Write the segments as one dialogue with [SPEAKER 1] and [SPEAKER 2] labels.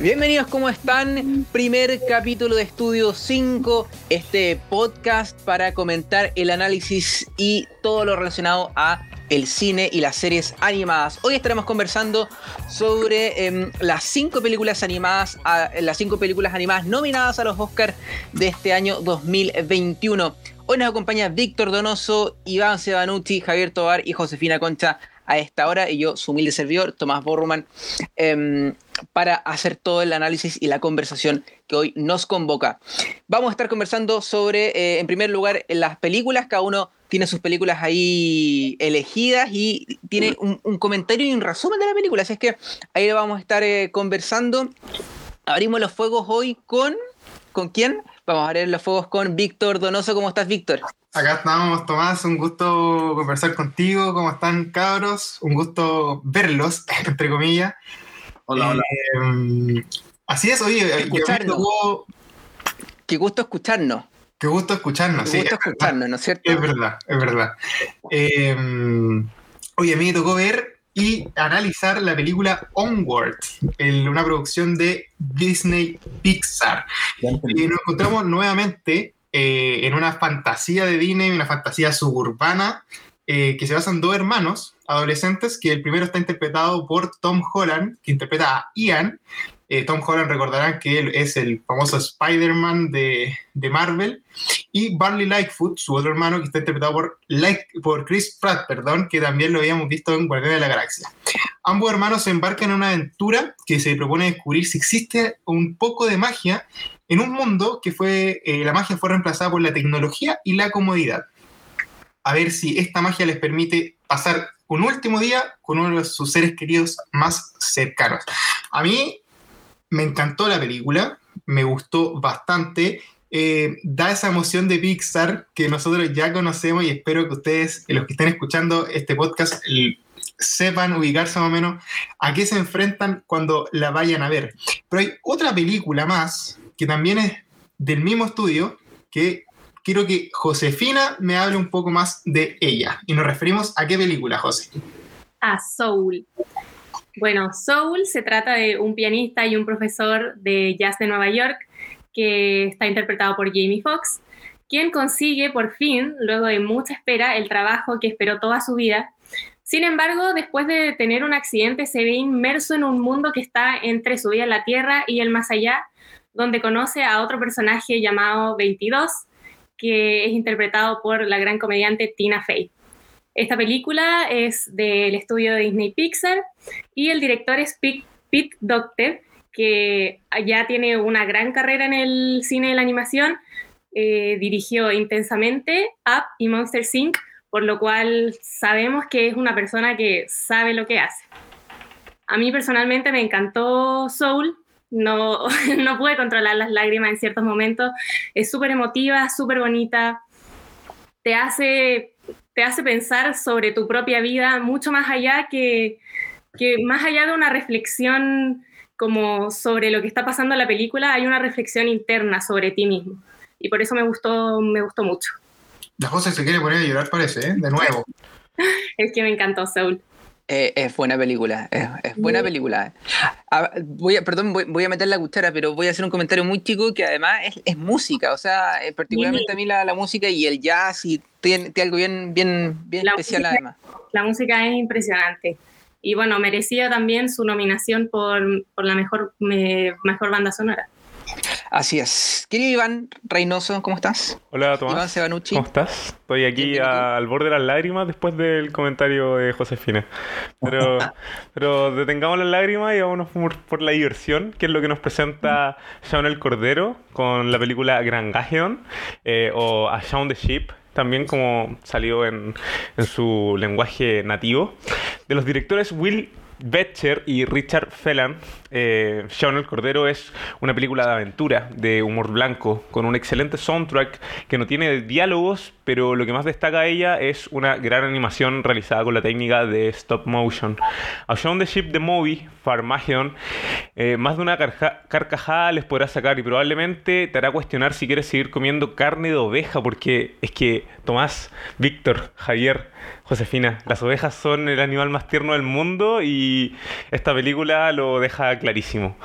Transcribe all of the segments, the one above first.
[SPEAKER 1] Bienvenidos, ¿cómo están? Primer capítulo de Estudio 5, este podcast para comentar el análisis y todo lo relacionado a el cine y las series animadas. Hoy estaremos conversando sobre em, las cinco películas animadas, las cinco películas animadas nominadas a los Oscars de este año 2021. Hoy nos acompaña Víctor Donoso, Iván Sebanucci, Javier Tobar y Josefina Concha a esta hora y yo, su humilde servidor, Tomás Borruman, em, para hacer todo el análisis y la conversación que hoy nos convoca. Vamos a estar conversando sobre, eh, en primer lugar, las películas, cada uno tiene sus películas ahí elegidas y tiene un, comentario y un resumen de la película, así es que ahí vamos a estar eh, conversando. Abrimos los fuegos hoy con... ¿Con quién? Vamos a abrir los fuegos con Víctor Donoso. ¿Cómo estás, Víctor?
[SPEAKER 2] Acá estamos, Tomás. Un gusto conversar contigo. ¿Cómo están, cabros? Un gusto verlos, entre comillas.
[SPEAKER 3] Hola, hola.
[SPEAKER 2] Eh, así es, oye,
[SPEAKER 1] escucharnos. Qué gusto escucharnos.
[SPEAKER 2] Qué gusto escucharnos,
[SPEAKER 1] Qué gusto escucharnos, ¿no es cierto?
[SPEAKER 2] Es verdad, es verdad. Eh, oye, a mí me tocó ver y analizar la película Onward, una producción de Disney Pixar. Y nos encontramos nuevamente eh, en una fantasía de Disney, una fantasía suburbana, eh, que se basa en dos hermanos adolescentes, que el primero está interpretado por Tom Holland, que interpreta a Ian. Eh, Tom Holland recordarán que él es el famoso Spider-Man de, de, Marvel. Y Barley Lightfoot, su otro hermano, que está interpretado por, por Chris Pratt, perdón, que también lo habíamos visto en Guardianes de la Galaxia. Ambos hermanos se embarcan en una aventura que se propone descubrir si existe un poco de magia en un mundo que fue, eh, la magia fue reemplazada por la tecnología y la comodidad. A ver si esta magia les permite pasar un último día con uno de sus seres queridos más cercanos. A mí me encantó la película, me gustó bastante. Eh, da esa emoción de Pixar que nosotros ya conocemos y espero que ustedes, los que estén escuchando este podcast, sepan ubicarse más o menos a qué se enfrentan cuando la vayan a ver. Pero hay otra película más que también es del mismo estudio que quiero que Josefina me hable un poco más de ella. Y nos referimos a qué película, José.
[SPEAKER 4] A Soul. Bueno, Soul se trata de un pianista y un profesor de jazz de Nueva York que está interpretado por Jamie Foxx, quien consigue por fin, luego de mucha espera, el trabajo que esperó toda su vida. Sin embargo, después de tener un accidente, se ve inmerso en un mundo que está entre su vida en la Tierra y el más allá, donde conoce a otro personaje llamado 22, que es interpretado por la gran comediante Tina Fey. Esta película es del estudio de Disney Pixar y el director es Pete Docter, que ya tiene una gran carrera en el cine de la animación. Eh, dirigió intensamente Up y Monster Inc., por lo cual sabemos que es una persona que sabe lo que hace. A mí personalmente me encantó Soul, no, no pude controlar las lágrimas en ciertos momentos. Es súper emotiva, súper bonita. Te hace, te hace pensar sobre tu propia vida mucho más allá que, que más allá de una reflexión como sobre lo que está pasando en la película, hay una reflexión interna sobre ti mismo. Y por eso me gustó, me gustó mucho.
[SPEAKER 2] La José se quiere poner a llorar, parece, ¿eh? De nuevo.
[SPEAKER 4] es que me encantó Saul.
[SPEAKER 1] Eh, es buena película, es, buena película. Ah, voy a, perdón, voy, a meter la cuchara, pero voy a hacer un comentario muy chico que además es, música, o sea, eh, particularmente a mí la, música y el jazz y tiene, algo bien, bien, bien especial además.
[SPEAKER 4] La música es impresionante. Y bueno, merecía también su nominación por, por la mejor, mejor banda sonora.
[SPEAKER 1] Así es. Querido Iván Reynoso, ¿cómo estás?
[SPEAKER 3] Hola, Tomás.
[SPEAKER 1] Iván Sebanucci.
[SPEAKER 3] ¿Cómo estás? Estoy aquí al borde de las lágrimas después del comentario de Josefina. Pero, pero detengamos las lágrimas y vámonos por, la diversión, que es lo que nos presenta Shaun el Cordero con la película Gran Gageon eh, o A Shaun the Sheep, también como salió en, en, su lenguaje nativo, de los directores Will Betcher y Richard Fellan, eh, Shaun el Cordero es una película de aventura, de humor blanco, con un excelente soundtrack que no tiene diálogos, pero lo que más destaca ella es una gran animación realizada con la técnica de stop motion. A Shaun the Ship the Movie, Farmageddon, eh, más de una carcajada les podrá sacar y probablemente te hará cuestionar si quieres seguir comiendo carne de oveja, porque es que Tomás, Víctor, Javier, Josefina, las ovejas son el animal más tierno del mundo y esta película lo deja clarísimo.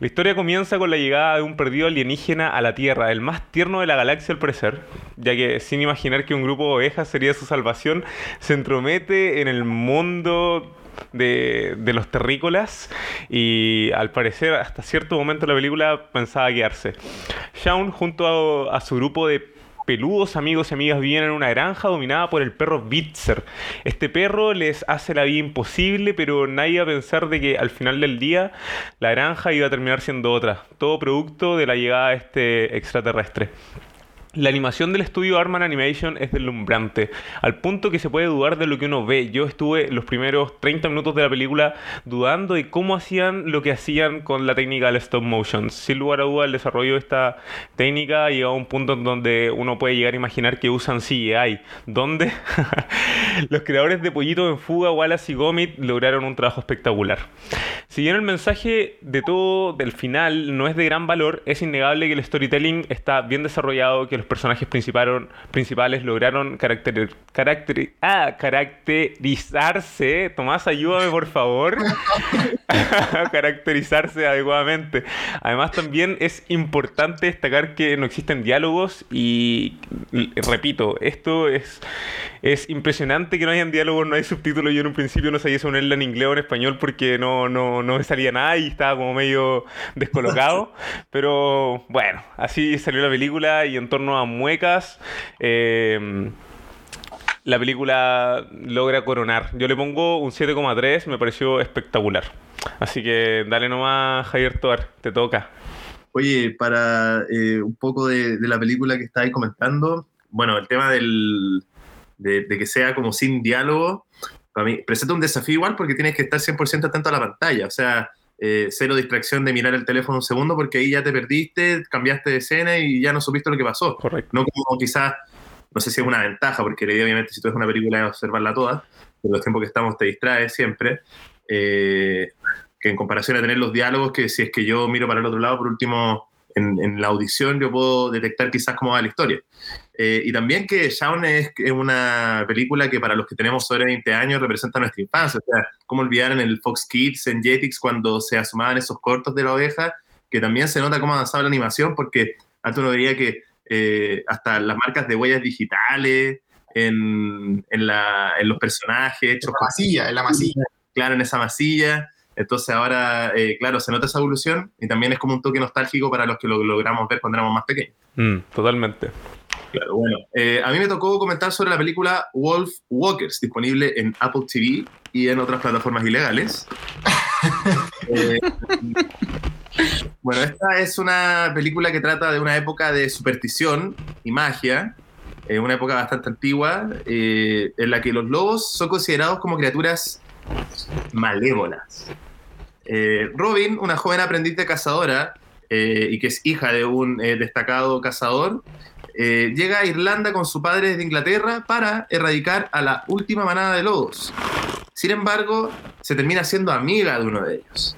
[SPEAKER 3] La historia comienza con la llegada de un perdido alienígena a la Tierra, el más tierno de la galaxia al parecer, ya que sin imaginar que un grupo de ovejas sería su salvación, se entromete en el mundo de, los terrícolas y al parecer hasta cierto momento la película pensaba quedarse. Shaun junto a su grupo de peludos amigos y amigas viven en una granja dominada por el perro Bitzer. Este perro les hace la vida imposible, pero nadie va a pensar de que al final del día la granja iba a terminar siendo otra. Todo producto de la llegada de este extraterrestre. La animación del estudio Arman Animation es deslumbrante, al punto que se puede dudar de lo que uno ve. Yo estuve los primeros 30 minutos de la película dudando de cómo hacían lo que hacían con la técnica del stop motion. Sin lugar a duda, el desarrollo de esta técnica ha llegado a un punto en donde uno puede llegar a imaginar que usan CGI, donde los creadores de Pollito en Fuga, Wallace y Gomit lograron un trabajo espectacular. Si bien el mensaje de todo del final no es de gran valor, es innegable que el storytelling está bien desarrollado, que los personajes principales lograron caracter, ah, caracterizarse. Tomás, ayúdame por favor. caracterizarse adecuadamente. Además, también es importante destacar que no existen diálogos y, repito, esto es, es impresionante que no hayan diálogos, no hay subtítulos. Yo en un principio no sabía si ponerla en inglés o en español porque no, no, no me salía nada y estaba como medio descolocado. Pero bueno, así salió la película y en torno muecas. Eh, la película logra coronar. Yo le pongo un 7,3, me pareció espectacular. Así que dale nomás, Javier Toar, te toca.
[SPEAKER 5] Oye, para eh, un poco de, la película que estáis comentando, bueno, el tema del, de, que sea como sin diálogo, para mí presenta un desafío igual porque tienes que estar 100% atento a la pantalla, o sea, eh, cero distracción de mirar el teléfono un segundo porque ahí ya te perdiste, cambiaste de escena y ya no supiste lo que pasó.
[SPEAKER 3] Correcto.
[SPEAKER 5] No como quizás no sé si es una ventaja, porque la idea obviamente si tú ves una película es observarla toda, pero los tiempos que estamos te distrae siempre, eh, que en comparación a tener los diálogos, que si es que yo miro para el otro lado, por último, en, la audición yo puedo detectar quizás cómo va la historia. Eh, y también que Shaun es, una película que para los que tenemos sobre 20 años representa nuestra infancia. O sea, cómo olvidar en el Fox Kids, en Jetix, cuando se asomaban esos cortos de la oveja, que también se nota cómo avanzaba la animación, porque antes uno diría que eh, hasta las marcas de huellas digitales, en, en, la, en los personajes.
[SPEAKER 2] En la masilla, en la masilla.
[SPEAKER 5] Claro, en esa masilla. Entonces ahora, eh, claro, se nota esa evolución y también es como un toque nostálgico para los que lo logramos ver cuando éramos más pequeños.
[SPEAKER 3] Mm, totalmente.
[SPEAKER 5] Claro, bueno. Eh, a mí me tocó comentar sobre la película Wolf Walkers, disponible en Apple TV y en otras plataformas ilegales. Bueno, esta es una película que trata de una época de superstición y magia, eh, una época bastante antigua, eh, en la que los lobos son considerados como criaturas malévolas. Eh, Robin, una joven aprendiz de cazadora y que es hija de un destacado cazador, llega a Irlanda con su padre desde Inglaterra para erradicar a la última manada de lobos. Sin embargo, se termina siendo amiga de uno de ellos.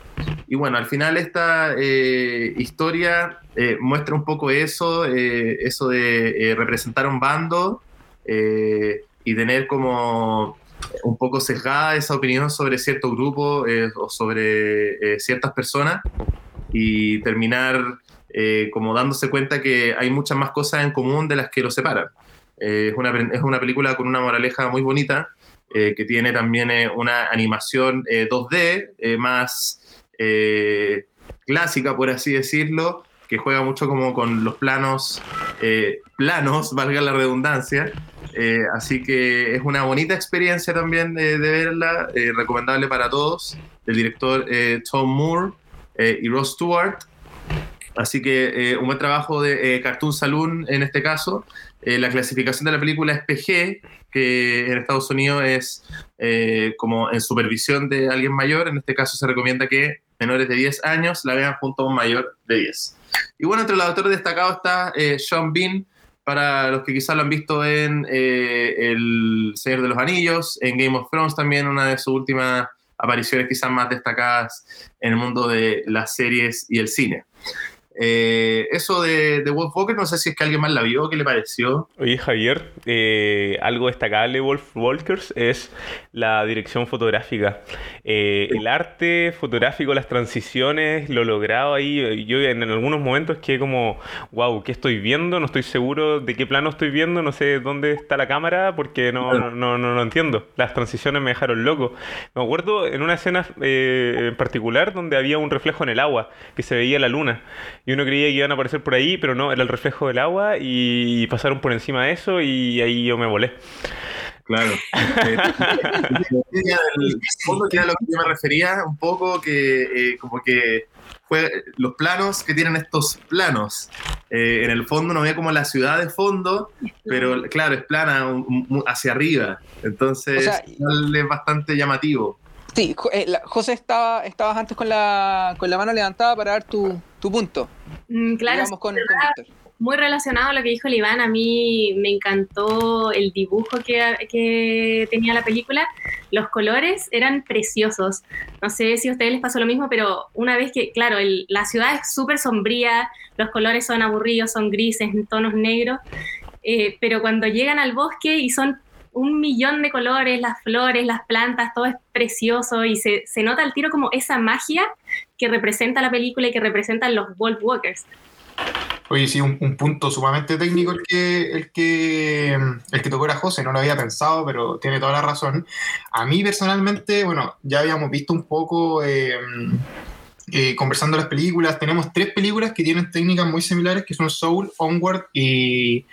[SPEAKER 5] Y bueno, al final esta eh, historia eh, muestra un poco eso, eh, eso de representar un bando y tener como un poco sesgada esa opinión sobre cierto grupo o sobre ciertas personas y terminar como dándose cuenta que hay muchas más cosas en común de las que lo separan. es, una, es una película con una moraleja muy bonita. que tiene también una animación 2D más eh, clásica, por así decirlo, que juega mucho como con los planos, eh, planos, valga la redundancia. Eh, así que es una bonita experiencia también de, verla, recomendable para todos, del director Tom Moore y Ross Stewart. Así que un buen trabajo de Cartoon Saloon en este caso. la clasificación de la película es PG, que en Estados Unidos es como en supervisión de alguien mayor. En este caso se recomienda que menores de 10 años la vean junto a un mayor de 10. Y bueno, entre los autores destacados está eh, Sean Bean, para los que quizás lo han visto en eh, El Señor de los Anillos, en Game of Thrones también, una de sus últimas apariciones quizás más destacadas en el mundo de las series y el cine. Eh, eso de, de Wolf Walker, no sé si es que alguien más la vio, ¿qué le pareció?
[SPEAKER 3] Oye, Javier, eh, algo destacable de Wolf Walkers es la dirección fotográfica. Eh, el arte fotográfico, las transiciones, lo logrado ahí. Yo en algunos momentos quedé como, wow, ¿qué estoy viendo? No estoy seguro de qué plano estoy viendo, no sé dónde está la cámara porque no, no, no, no lo entiendo. Las transiciones me dejaron loco. Me acuerdo en una escena en particular donde había un reflejo en el agua, que se veía la luna y uno creía que iban a aparecer por ahí, pero no, era el reflejo del agua y pasaron por encima de eso y ahí yo me volé.
[SPEAKER 5] Claro. Eh, el fondo que era lo que yo me refería un poco, que eh, como que fue los planos que tienen estos planos. Eh, en el fondo no ve como la ciudad de fondo, pero claro, es plana un, hacia arriba. Entonces
[SPEAKER 1] O sea,
[SPEAKER 5] es bastante llamativo.
[SPEAKER 1] Sí, eh, José, estaba, estabas antes con la, con la mano levantada para dar tu, tu punto.
[SPEAKER 4] Mm, claro,
[SPEAKER 1] Vamos con, con Víctor.
[SPEAKER 4] muy relacionado a lo que dijo el Iván, a mí me encantó el dibujo que, que tenía la película. Los colores eran preciosos. No sé si a ustedes les pasó lo mismo, pero una vez que, claro, el- la ciudad es súper sombría, los colores son aburridos, son grises, en tonos negros, eh, pero cuando llegan al bosque y son un millón de colores, las flores, las plantas, todo es precioso y se, se nota al tiro como esa magia que representa la película y que representan los Wolf Walkers.
[SPEAKER 2] Oye, sí, un, un punto sumamente técnico el que, el, que, el que tocó era José, no lo había pensado, pero tiene toda la razón. A mí personalmente, bueno, ya habíamos visto un poco eh, eh, conversando las películas, tenemos tres películas que tienen técnicas muy similares, que son Soul, Onward y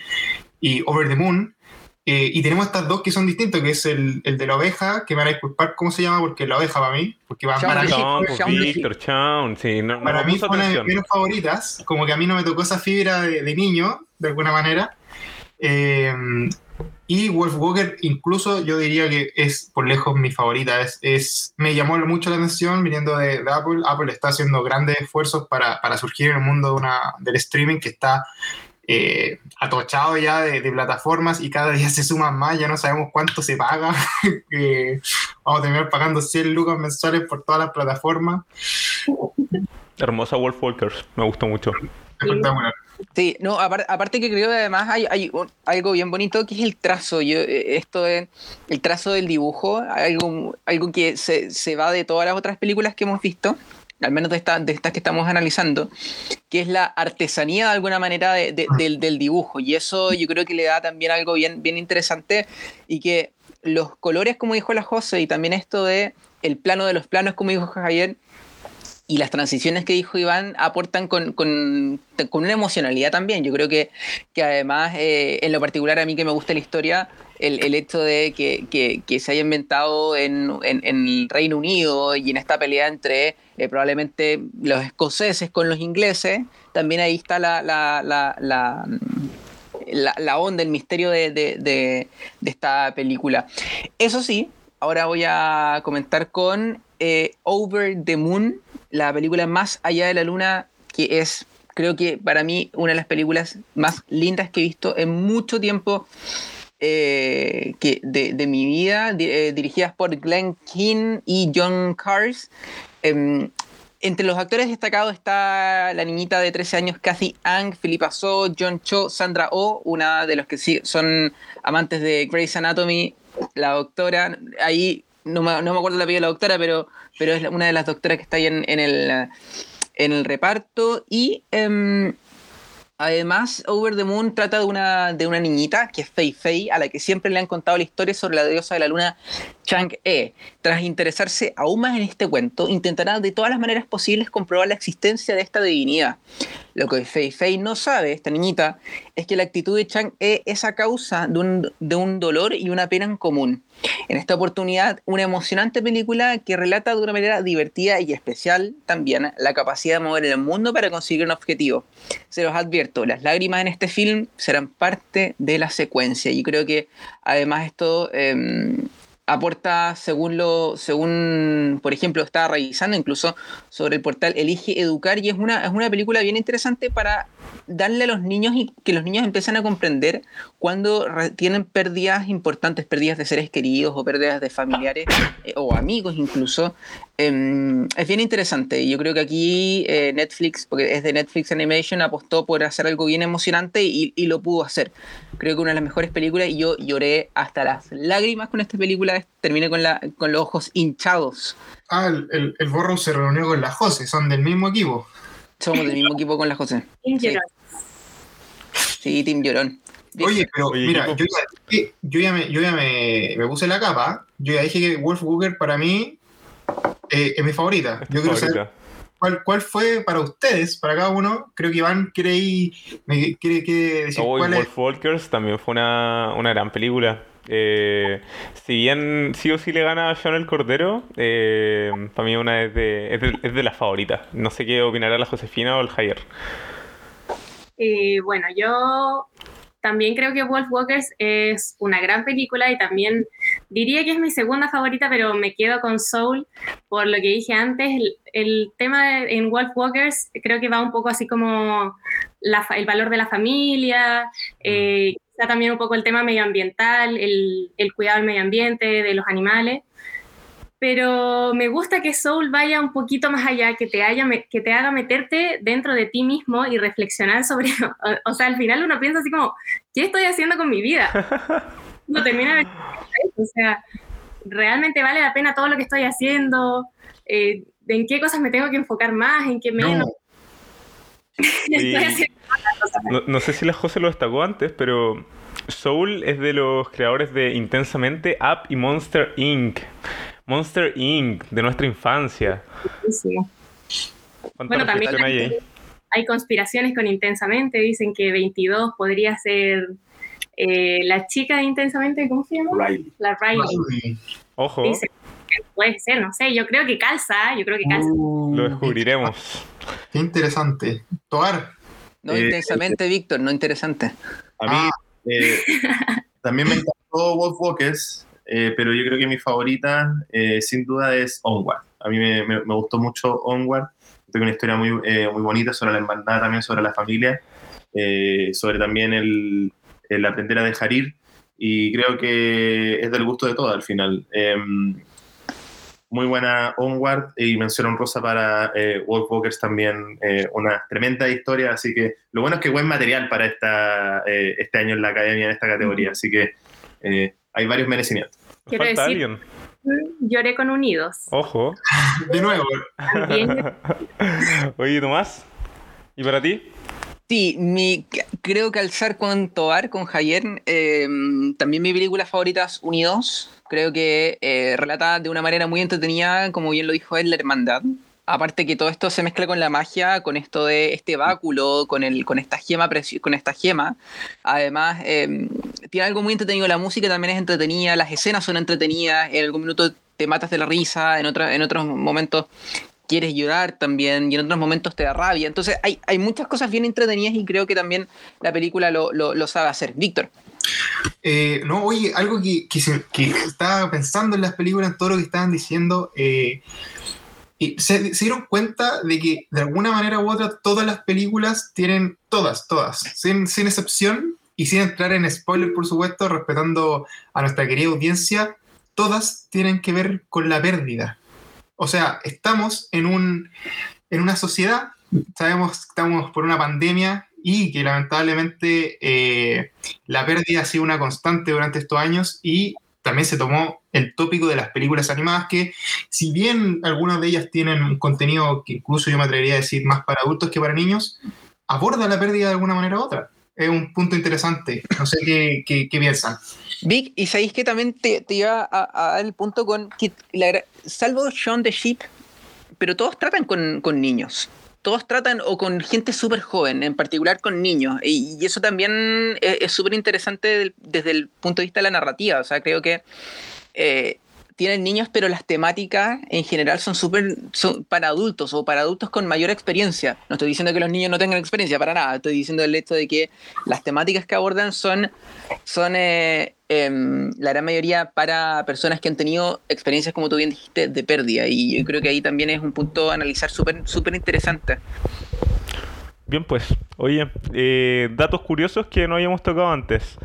[SPEAKER 2] Over the Moon. Eh, y tenemos estas dos que son distintas, que es el, el de la oveja, que me van a disculpar cómo se llama, porque es la oveja para mí, porque va, para mí
[SPEAKER 3] pues, Víctor, Chaun, sí, no, no
[SPEAKER 2] para mí fue una de mis menos favoritas, como que a mí no me tocó esa fibra de, de niño, de alguna manera. Eh, y Wolf Walker, incluso yo diría que es por lejos mi favorita. Es, es- me llamó mucho la atención viniendo de, de Apple. Apple está haciendo grandes esfuerzos para, para surgir en el mundo de una, del streaming que está eh, atochado ya de, de plataformas y cada día se suman más. Ya no sabemos cuánto se paga. Eh, vamos a terminar pagando 100 lucas mensuales por todas las plataformas.
[SPEAKER 3] Hermosa Wolf Walkers, me gustó mucho.
[SPEAKER 2] Espectacular.
[SPEAKER 1] Sí, no, apar- aparte que creo que además hay, hay un- algo bien bonito que es el trazo. Yo, eh, esto de el trazo del dibujo, algo, algo que se, se va de todas las otras películas que hemos visto, al menos de, esta- de estas que estamos analizando, que es la artesanía de alguna manera de- de- del, del dibujo. Y eso yo creo que le da también algo bien, bien interesante y que los colores, como dijo la José, y también esto de el plano de los planos, como dijo Javier, y las transiciones que dijo Iván aportan con, con- con una emocionalidad también. Yo creo que, que además, eh, en lo particular a mí que me gusta la historia, el, el hecho de que, que- que se haya inventado en, en- en el Reino Unido y en esta pelea entre eh, probablemente los escoceses con los ingleses, también ahí está la, la, la, la- onda, el misterio de, de- de- de esta película. Eso sí, ahora voy a comentar con eh, Over the Moon, la película más allá de la luna, que es, creo que para mí, una de las películas más lindas que he visto en mucho tiempo eh, que de, mi vida, eh, dirigidas por Glenn Keane y John Cars. Em, entre los actores destacados está la niñita de 13 años, Kathy Ang, Philippa So, John Cho, Sandra Oh, una de los que sí son amantes de Grey's Anatomy, la doctora, ahí no me, acuerdo la apellido de la doctora, pero, pero es una de las doctoras que está ahí en, el, en el reparto. Y em, además, Over the Moon trata de una, de una niñita que es Fei Fei, a la que siempre le han contado la historia sobre la diosa de la luna Chang-e. Tras interesarse aún más en este cuento, intentará de todas las maneras posibles comprobar la existencia de esta divinidad. Lo que Fei Fei no sabe, esta niñita, es que la actitud de Chang-e es a causa de un, de un dolor y una pena en común. En esta oportunidad, una emocionante película que relata de una manera divertida y especial también la capacidad de mover el mundo para conseguir un objetivo. Se los advierto, las lágrimas en este film serán parte de la secuencia. Y creo que además esto eh, aporta según lo, según, por ejemplo, estaba revisando incluso sobre el portal Elige Educar y es una, es una película bien interesante para darle a los niños y que los niños empiecen a comprender cuando tienen pérdidas importantes, pérdidas de seres queridos o pérdidas de familiares eh, o amigos incluso. Em, es bien interesante yo creo que aquí eh, Netflix, porque es de Netflix Animation, apostó por hacer algo bien emocionante y, lo pudo hacer. Creo que una de las mejores películas y yo lloré hasta las lágrimas con esta película, terminé con, la, con los ojos hinchados.
[SPEAKER 2] Ah, el, el, el Borro se reunió con la Jose, son del mismo equipo.
[SPEAKER 1] Somos del mismo equipo con la José. Sí.
[SPEAKER 4] llorar.
[SPEAKER 1] Sí, Team Llorón.
[SPEAKER 2] Oye, pero
[SPEAKER 3] Oye,
[SPEAKER 2] mira, yo ya, yo ya, me, yo ya me, me puse la capa. Yo ya dije que Wolf Walker para mí eh, es mi favorita. Yo quiero saber cuál, cuál fue para ustedes, para cada uno. Creo que Iván quiere, ir- me quiere, quiere decir
[SPEAKER 3] Oh,
[SPEAKER 2] cuál es.
[SPEAKER 3] Wolf Walkers también fue una, una gran película. Eh, si bien sí o sí le gana a John el Cordero, eh, para mí una es de, es de, las favoritas. No sé qué opinará la Josefina o el Javier.
[SPEAKER 4] Eh, bueno, yo también creo que Wolf Walkers es una gran película y también diría que es mi segunda favorita, pero me quedo con Soul por lo que dije antes. El, tema en Wolf Walkers creo que va un poco así como el valor de la familia, eh, quizá también un poco el tema medioambiental, el, el cuidado del medio ambiente, de los animales. Pero me gusta que Soul vaya un poquito más allá, que te, haya, que te haga meterte dentro de ti mismo y reflexionar sobre, o, o sea, al final uno piensa así como, ¿qué estoy haciendo con mi vida? No termina de o sea, realmente vale la pena todo lo que estoy haciendo, Eh, en qué cosas me tengo que enfocar más, en qué menos.
[SPEAKER 2] No,
[SPEAKER 3] Y-. No, no sé si la José lo destacó antes, pero Soul es de los creadores de Intensamente Up y Monster Inc. Monster Inc. de nuestra infancia.
[SPEAKER 4] Buenísimo.
[SPEAKER 3] ¿Cuánta
[SPEAKER 4] Bueno, también
[SPEAKER 3] hay
[SPEAKER 4] conspiraciones con Intensamente, dicen que 22 podría ser eh, la chica de Intensamente, ¿cómo se llama?
[SPEAKER 5] Riley.
[SPEAKER 4] La Riley.
[SPEAKER 2] Riley.
[SPEAKER 3] Ojo,
[SPEAKER 4] puede ser, no sé, yo creo que calza, yo creo que calza.
[SPEAKER 3] lo descubriremos.
[SPEAKER 2] Qué interesante. Toar.
[SPEAKER 1] No
[SPEAKER 5] Eh,
[SPEAKER 1] intensamente, Víctor, no interesante.
[SPEAKER 5] A mí eh, también me encantó Wolf Walkers, eh, pero yo creo que mi favorita eh, sin duda es Onward. A mí me, me- me gustó mucho Onward. Tengo una historia muy, eh, muy bonita sobre la hermandad, también sobre la familia, eh, sobre también el, el aprender a dejar ir. Y creo que es del gusto de todo al final. Muy buena Onward y mención rosa para eh, Wolf Walkers también, eh, una tremenda historia, así que lo bueno es que buen material para esta, eh, este año en la academia en esta categoría, así que eh, hay varios merecimientos.
[SPEAKER 4] Quiero
[SPEAKER 3] falta
[SPEAKER 4] decir-
[SPEAKER 3] alguien.
[SPEAKER 4] Lloré con Unidos.
[SPEAKER 3] Ojo.
[SPEAKER 2] De nuevo.
[SPEAKER 3] Oye, Tomás. ¿Y para ti?
[SPEAKER 1] Sí, mi, creo que alzar con Toar, con Javier, eh, también mi película favorita es Unidos. Creo que eh, relata de una manera muy entretenida, como bien lo dijo él, la hermandad. Aparte que todo esto se mezcla con la magia, con esto de este báculo, con, el, con esta gema, con esta gema. Además, eh, tiene algo muy entretenido, la música también es entretenida, las escenas son entretenidas, en algún minuto te matas de la risa, en, otra, en otros momentos quieres llorar también y en otros momentos te da rabia. Entonces hay, hay muchas cosas bien entretenidas y creo que también la película lo, lo, sabe hacer. Víctor.
[SPEAKER 2] Eh, no, oye, algo que, que, estaba pensando en las películas, en todo lo que estaban diciendo, eh, y se, se dieron cuenta de que de alguna manera u otra todas las películas tienen, todas, todas, sin, sin excepción y sin entrar en spoiler, por supuesto, respetando a nuestra querida audiencia, todas tienen que ver con la pérdida. O sea, estamos en, un, en una sociedad, sabemos que estamos por una pandemia y que lamentablemente eh, la pérdida ha sido una constante durante estos años y también se tomó el tópico de las películas animadas que, si bien algunas de ellas tienen un contenido que incluso yo me atrevería a decir más para adultos que para niños, aborda la pérdida de alguna manera u otra. Es un punto interesante. No sé qué, qué, qué piensan.
[SPEAKER 1] Vic, y sabéis que también te, te iba a, dar el punto con que, la salvo Shaun the Sheep, pero todos tratan con, niños. Todos tratan o con gente súper joven, en particular con niños. Y, y eso también es es súper interesante desde el punto de vista de la narrativa. O sea, creo que eh, tienen niños, pero las temáticas en general son súper para adultos o para adultos con mayor experiencia. No estoy diciendo que los niños no tengan experiencia, para nada. Estoy diciendo el hecho de que las temáticas que abordan son, son eh, em, la gran mayoría para personas que han tenido experiencias, como tú bien dijiste, de pérdida. Y yo creo que ahí también es un punto a analizar súper súper interesante.
[SPEAKER 3] Bien, pues, oye, eh, datos curiosos que no habíamos tocado antes.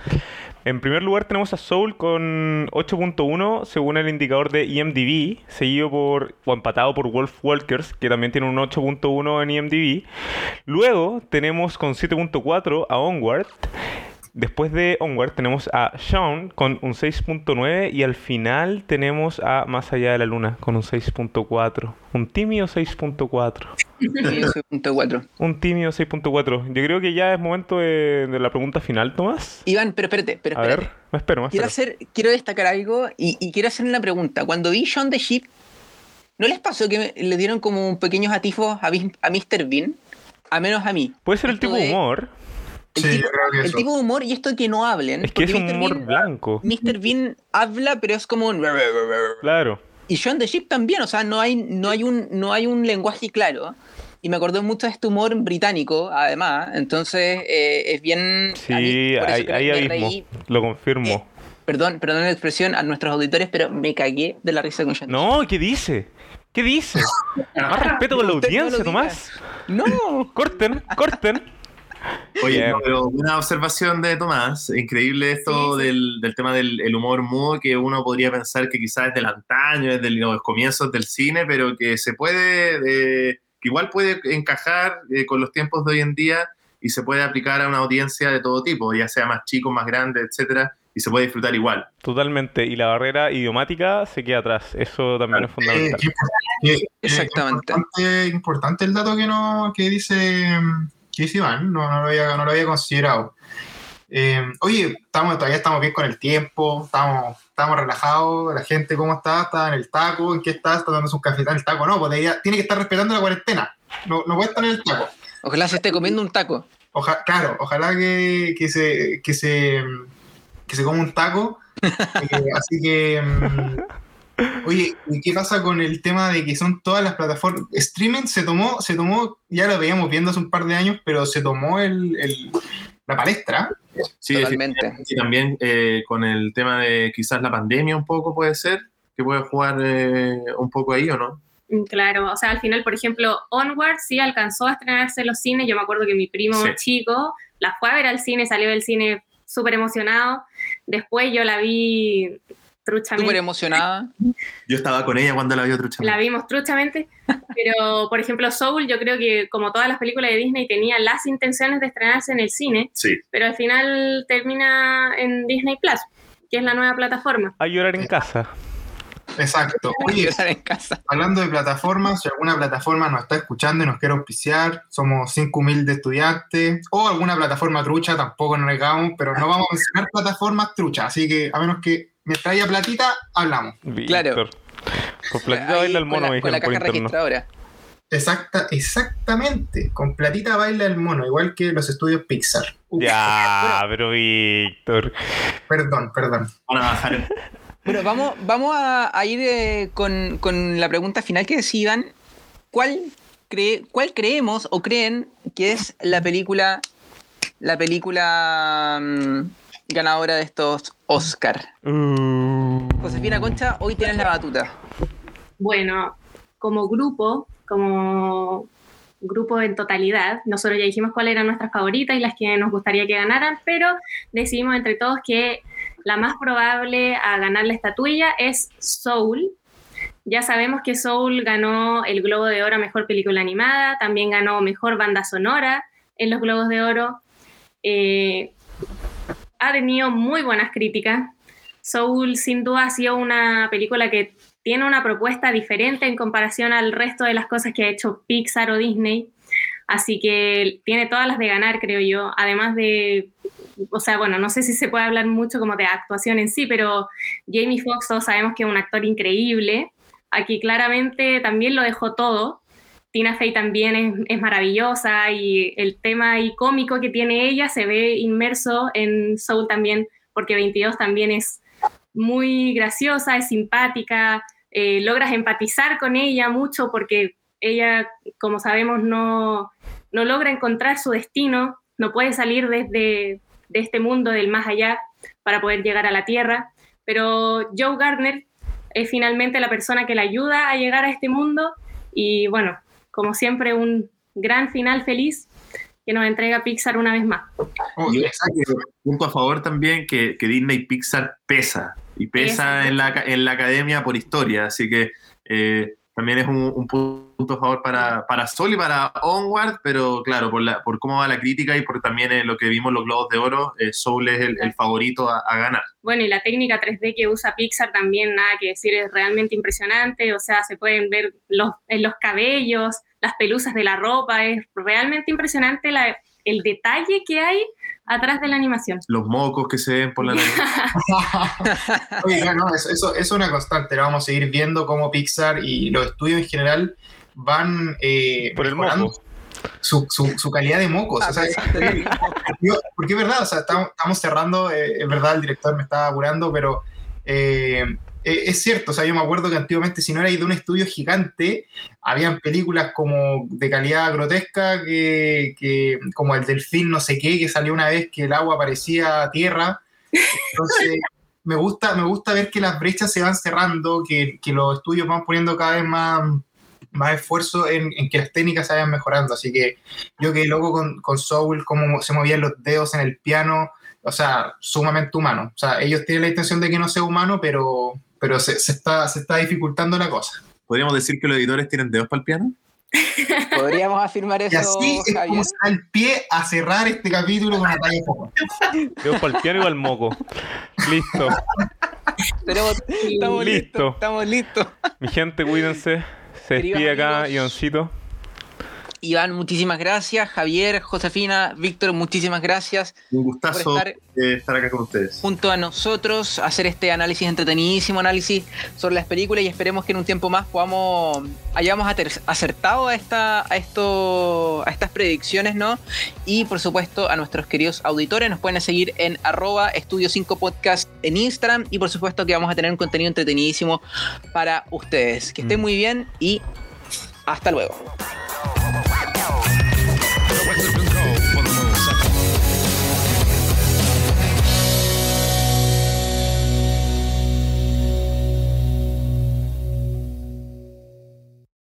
[SPEAKER 3] En primer lugar tenemos a Soul con 8.1 según el indicador de IMDb, seguido por, o empatado por Wolf Walkers, que también tiene un 8.1 en IMDb. Luego tenemos con 7.4 a Onward. Después de Onward tenemos a Shaun con un 6.9 y al final tenemos a Más allá de la luna con un 6.4. Un tímido 6.4. Un tímido 6.4. Yo creo que ya es momento de, de, la pregunta final, Tomás.
[SPEAKER 1] Iván, pero espérate, pero espérate.
[SPEAKER 3] A ver, me espero, me
[SPEAKER 1] quiero,
[SPEAKER 3] espero.
[SPEAKER 1] Hacer, quiero destacar algo y, y, quiero hacer una pregunta. Cuando vi Shaun the Sheep, ¿no les pasó que le dieron como pequeños atifos a, a Mr. Bean? A menos a mí.
[SPEAKER 3] Puede ser el tipo de humor.
[SPEAKER 1] El, sí, tipo, el tipo, de humor y esto de que no hablen.
[SPEAKER 3] Es que es un
[SPEAKER 1] Mr.
[SPEAKER 3] humor
[SPEAKER 1] Bean,
[SPEAKER 3] blanco.
[SPEAKER 1] Mr. Bean habla, pero es como un.
[SPEAKER 3] Claro.
[SPEAKER 1] Y Shaun the Sheep también, o sea, no hay, no hay, un, no hay un lenguaje claro. Y me acordé mucho de este humor británico, además. Entonces, eh, es bien.
[SPEAKER 3] Sí, hay, hay abismo. Reí. Lo confirmo.
[SPEAKER 1] Eh, perdón, perdón la expresión a nuestros auditores, pero me cagué de la risa con Shaun
[SPEAKER 3] No, ¿qué dice? ¿Qué dice? Más respeto con la audiencia, no Tomás.
[SPEAKER 1] No.
[SPEAKER 3] Corten, corten.
[SPEAKER 5] Oye, no, pero una observación de Tomás, increíble esto sí, sí. Del, del, tema del el humor mudo, que uno podría pensar que quizás es del antaño, es de los comienzos del cine, pero que se puede, eh, que igual puede encajar eh, con los tiempos de hoy en día y se puede aplicar a una audiencia de todo tipo, ya sea más chico, más grande, etcétera, y se puede disfrutar igual.
[SPEAKER 3] Totalmente, y la barrera idiomática se queda atrás, eso también es fundamental.
[SPEAKER 2] Eh, eh,
[SPEAKER 1] Exactamente.
[SPEAKER 2] Importante, importante, el dato que, no, que dice que dice Iván, no, no, lo, había, no lo había considerado. Eh, oye, estamos, todavía estamos bien con el tiempo, estamos, estamos relajados, la gente cómo está, está en el taco, en qué está, está dando un café en el taco, no, porque ella tiene que estar respetando la cuarentena, no, no puede estar en el taco.
[SPEAKER 1] Ojalá se esté comiendo un taco.
[SPEAKER 2] Oja, claro, ojalá que, que, se, que, se, que se coma un taco. eh, así que, um, oye, ¿y qué pasa con el tema de que son todas las plataformas? Streaming se tomó, se tomó, ya lo veíamos viendo hace un par de años, pero se tomó el, el la palestra.
[SPEAKER 5] Sí,
[SPEAKER 1] Totalmente.
[SPEAKER 5] Y también eh, con el tema de quizás la pandemia un poco puede ser, que puede jugar eh, un poco ahí o no.
[SPEAKER 4] Claro, o sea, al final, por ejemplo, Onward sí alcanzó a estrenarse en los cines. Yo me acuerdo que mi primo sí. chico la fue a ver al cine, salió del cine súper emocionado. Después yo la vi truchamente.
[SPEAKER 1] Súper emocionada.
[SPEAKER 5] Yo estaba con ella cuando la vio truchamente.
[SPEAKER 4] La vimos truchamente. Pero, por ejemplo, Soul, yo creo que como todas las películas de Disney tenía las intenciones de estrenarse en el cine.
[SPEAKER 5] Sí.
[SPEAKER 4] Pero al final termina en Disney Plus, que es la nueva plataforma.
[SPEAKER 3] A llorar en casa.
[SPEAKER 2] Exacto. Oye,
[SPEAKER 1] en casa.
[SPEAKER 2] hablando de plataformas, si alguna plataforma nos está escuchando y nos quiere auspiciar, somos cinco humildes estudiantes, o alguna plataforma trucha, tampoco nos negamos, pero no vamos a mencionar plataformas truchas, así que a menos que mientras haya platita, hablamos.
[SPEAKER 1] Claro.
[SPEAKER 3] Por platita Ahí, baila el mono,
[SPEAKER 1] con la, con la caja registradora.
[SPEAKER 2] Exacta, exactamente. Con platita baila el mono, igual que los estudios Pixar.
[SPEAKER 3] Uf. Ya, pero Víctor.
[SPEAKER 2] Perdón, perdón.
[SPEAKER 5] Van a bajar.
[SPEAKER 1] Bueno, vamos, vamos a, a ir eh, con, con, la pregunta final que decidan. ¿Cuál, cree, ¿Cuál creemos o creen que es la película, la película um, ganadora de estos Oscar?
[SPEAKER 3] Uh.
[SPEAKER 1] Josefina Concha, hoy tienes la batuta.
[SPEAKER 4] Bueno, como grupo, como grupo en totalidad, nosotros ya dijimos cuáles eran nuestras favoritas y las que nos gustaría que ganaran, pero decidimos entre todos que la más probable a ganar la estatuilla es Soul. Ya sabemos que Soul ganó el Globo de Oro a Mejor Película Animada, también ganó Mejor Banda Sonora en los Globos de Oro. Eh, ha tenido muy buenas críticas. Soul sin duda ha sido una película que tiene una propuesta diferente en comparación al resto de las cosas que ha hecho Pixar o Disney. Así que tiene todas las de ganar, creo yo. Además de o sea, bueno, no sé si se puede hablar mucho como de actuación en sí, pero Jamie Foxx todos sabemos que es un actor increíble. Aquí claramente también lo dejó todo. Tina Fey también es, maravillosa y el tema y cómico que tiene ella se ve inmerso en Soul también, porque 22 también es muy graciosa, es simpática, eh, logras empatizar con ella mucho porque ella, como sabemos, no, no logra encontrar su destino, no puede salir desde de este mundo del más allá para poder llegar a la Tierra, pero Joe Gardner es finalmente la persona que le ayuda a llegar a este mundo y bueno, como siempre un gran final feliz que nos entrega Pixar una vez más.
[SPEAKER 2] Oh,
[SPEAKER 5] Y punto a favor también que, que Disney Pixar pesa y pesa en la, en la academia por historia, así que eh, también es un, un punto a favor para, para Sol y para Onward, pero claro, por, la, por cómo va la crítica y por también eh, lo que vimos los Globos de Oro, eh, Soul es el, el favorito a, a ganar.
[SPEAKER 4] Bueno, y la técnica 3D que usa Pixar también, nada que decir, es realmente impresionante. O sea, se pueden ver los, en los cabellos, las pelusas de la ropa. Es realmente impresionante la- el detalle que hay atrás de la animación.
[SPEAKER 5] Los mocos que se ven por la nariz.
[SPEAKER 2] Oye, no, no, eso, eso, eso es una constante. lo Vamos a seguir viendo cómo Pixar y los estudios en general van eh,
[SPEAKER 3] Por el
[SPEAKER 2] mejorando
[SPEAKER 3] moco.
[SPEAKER 2] su, su, su calidad de mocos.
[SPEAKER 1] Ah,
[SPEAKER 2] o sea, yo- porque es verdad, o sea, estamos, estamos cerrando, eh, es verdad, el director me estaba apurando, pero eh, eh, es cierto, o sea, yo me acuerdo que antiguamente si no erais de un estudio gigante, habían películas como de calidad grotesca, que, que- como el delfín no sé qué, que salió una vez que el agua parecía tierra. Entonces, me gusta, me gusta ver que las brechas se van cerrando, que, que los estudios van poniendo cada vez más, más esfuerzo en, en que las técnicas se vayan mejorando. Así que yo que loco con, con Soul, cómo se movían los dedos en el piano, o sea, sumamente humano. O sea, ellos tienen la intención de que no sea humano, pero, pero se, se está, se está dificultando la cosa.
[SPEAKER 5] ¿Podríamos decir que los editores tienen dedos para el piano?
[SPEAKER 1] Podríamos afirmar
[SPEAKER 2] Y
[SPEAKER 1] eso,
[SPEAKER 2] así es
[SPEAKER 1] Javier.
[SPEAKER 2] como se da el pie a cerrar este capítulo con Natalia Foco.
[SPEAKER 3] Dedos para el piano y el moco. Listo.
[SPEAKER 1] Tenemos- estamos
[SPEAKER 3] Listo.
[SPEAKER 1] listos. Estamos listos.
[SPEAKER 3] Mi gente, cuídense. Se despide acá. Ioncito.
[SPEAKER 1] Iván, muchísimas gracias. Javier, Josefina, Víctor, muchísimas gracias
[SPEAKER 5] Un gustazo
[SPEAKER 1] por estar
[SPEAKER 5] eh, estar acá con ustedes.
[SPEAKER 1] junto a nosotros, hacer este análisis, entretenidísimo análisis sobre las películas y esperemos que en un tiempo más podamos, hayamos acertado a, esta, a, esto, a estas predicciones, ¿no? Y por supuesto a nuestros queridos auditores, nos pueden seguir en arroba estudio 5 podcast en Instagram y por supuesto que vamos a tener un contenido entretenidísimo para ustedes. Que estén
[SPEAKER 3] Mm.
[SPEAKER 1] muy bien y hasta luego. Wow.